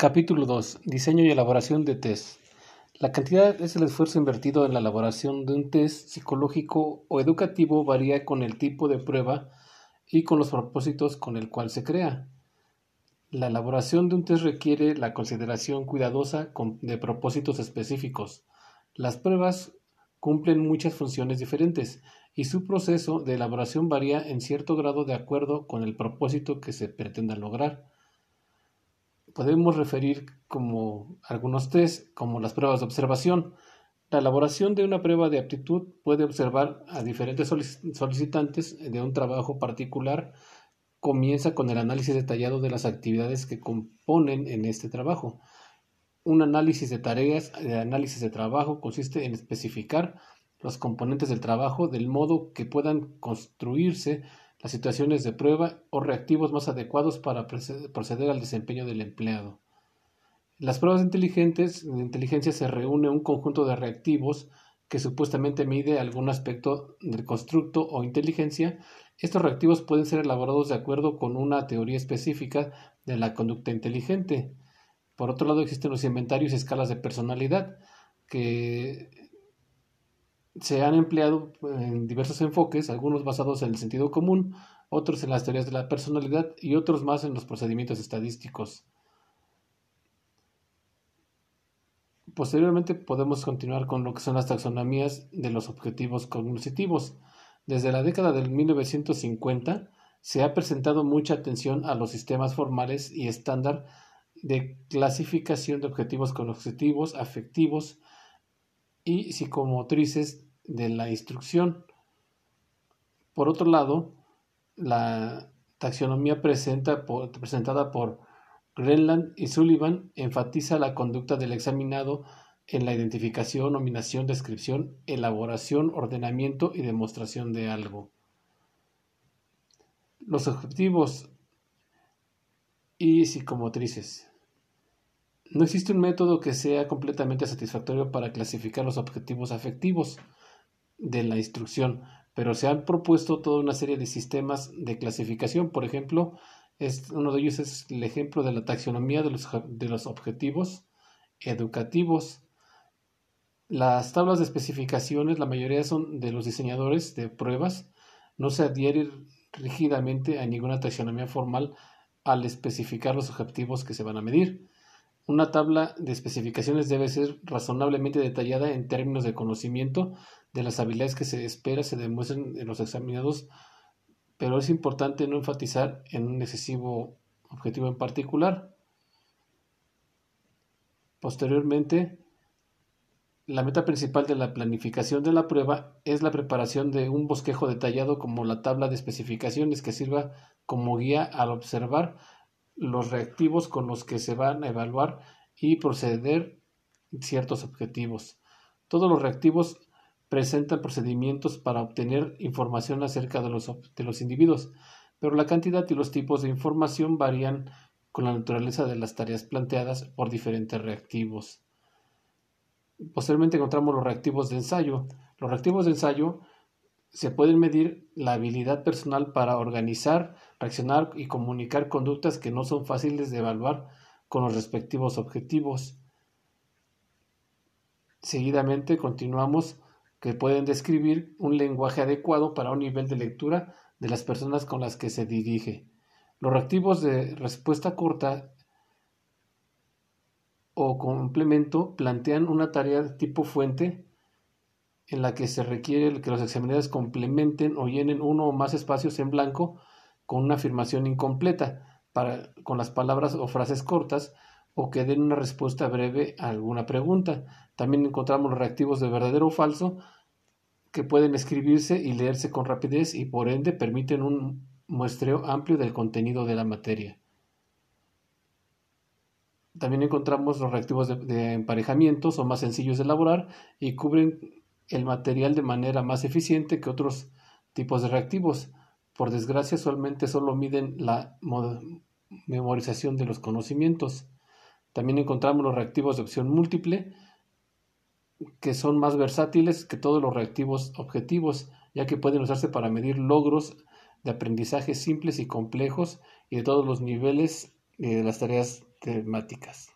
Capítulo 2. Diseño y elaboración de test. La cantidad es el esfuerzo invertido en la elaboración de un test psicológico o educativo varía con el tipo de prueba y con los propósitos con el cual se crea. La elaboración de un test requiere la consideración cuidadosa de propósitos específicos. Las pruebas cumplen muchas funciones diferentes y su proceso de elaboración varía en cierto grado de acuerdo con el propósito que se pretenda lograr podemos referir como algunos test, como las pruebas de observación. La elaboración de una prueba de aptitud puede observar a diferentes solicitantes de un trabajo particular. Comienza con el análisis detallado de las actividades que componen en este trabajo. Un análisis de tareas, de análisis de trabajo, consiste en especificar los componentes del trabajo del modo que puedan construirse las situaciones de prueba o reactivos más adecuados para proceder al desempeño del empleado. Las pruebas inteligentes, de inteligencia se reúne un conjunto de reactivos que supuestamente mide algún aspecto del constructo o inteligencia. Estos reactivos pueden ser elaborados de acuerdo con una teoría específica de la conducta inteligente. Por otro lado, existen los inventarios y escalas de personalidad, que se han empleado en diversos enfoques, algunos basados en el sentido común, otros en las teorías de la personalidad y otros más en los procedimientos estadísticos. Posteriormente podemos continuar con lo que son las taxonomías de los objetivos cognitivos. Desde la década del 1950 se ha presentado mucha atención a los sistemas formales y estándar de clasificación de objetivos cognitivos, afectivos, y psicomotrices de la instrucción. Por otro lado, la taxonomía presenta presentada por Greenland y Sullivan enfatiza la conducta del examinado en la identificación, nominación, descripción, elaboración, ordenamiento y demostración de algo. Los objetivos y psicomotrices. No existe un método que sea completamente satisfactorio para clasificar los objetivos afectivos de la instrucción, pero se han propuesto toda una serie de sistemas de clasificación. Por ejemplo, es, uno de ellos es el ejemplo de la taxonomía de los, de los objetivos educativos. Las tablas de especificaciones, la mayoría son de los diseñadores de pruebas, no se adhieren rígidamente a ninguna taxonomía formal al especificar los objetivos que se van a medir. Una tabla de especificaciones debe ser razonablemente detallada en términos de conocimiento de las habilidades que se espera se demuestren en los examinados, pero es importante no enfatizar en un excesivo objetivo en particular. Posteriormente, la meta principal de la planificación de la prueba es la preparación de un bosquejo detallado como la tabla de especificaciones que sirva como guía al observar los reactivos con los que se van a evaluar y proceder ciertos objetivos. Todos los reactivos presentan procedimientos para obtener información acerca de los, de los individuos, pero la cantidad y los tipos de información varían con la naturaleza de las tareas planteadas por diferentes reactivos. Posteriormente encontramos los reactivos de ensayo. Los reactivos de ensayo se pueden medir la habilidad personal para organizar, reaccionar y comunicar conductas que no son fáciles de evaluar con los respectivos objetivos. Seguidamente continuamos que pueden describir un lenguaje adecuado para un nivel de lectura de las personas con las que se dirige. Los reactivos de respuesta corta o complemento plantean una tarea de tipo fuente en la que se requiere que los examinadores complementen o llenen uno o más espacios en blanco con una afirmación incompleta para, con las palabras o frases cortas o que den una respuesta breve a alguna pregunta. También encontramos los reactivos de verdadero o falso que pueden escribirse y leerse con rapidez y por ende permiten un muestreo amplio del contenido de la materia. También encontramos los reactivos de, de emparejamiento, son más sencillos de elaborar y cubren el material de manera más eficiente que otros tipos de reactivos. Por desgracia, solamente solo miden la memorización de los conocimientos. También encontramos los reactivos de opción múltiple, que son más versátiles que todos los reactivos objetivos, ya que pueden usarse para medir logros de aprendizaje simples y complejos y de todos los niveles de las tareas temáticas.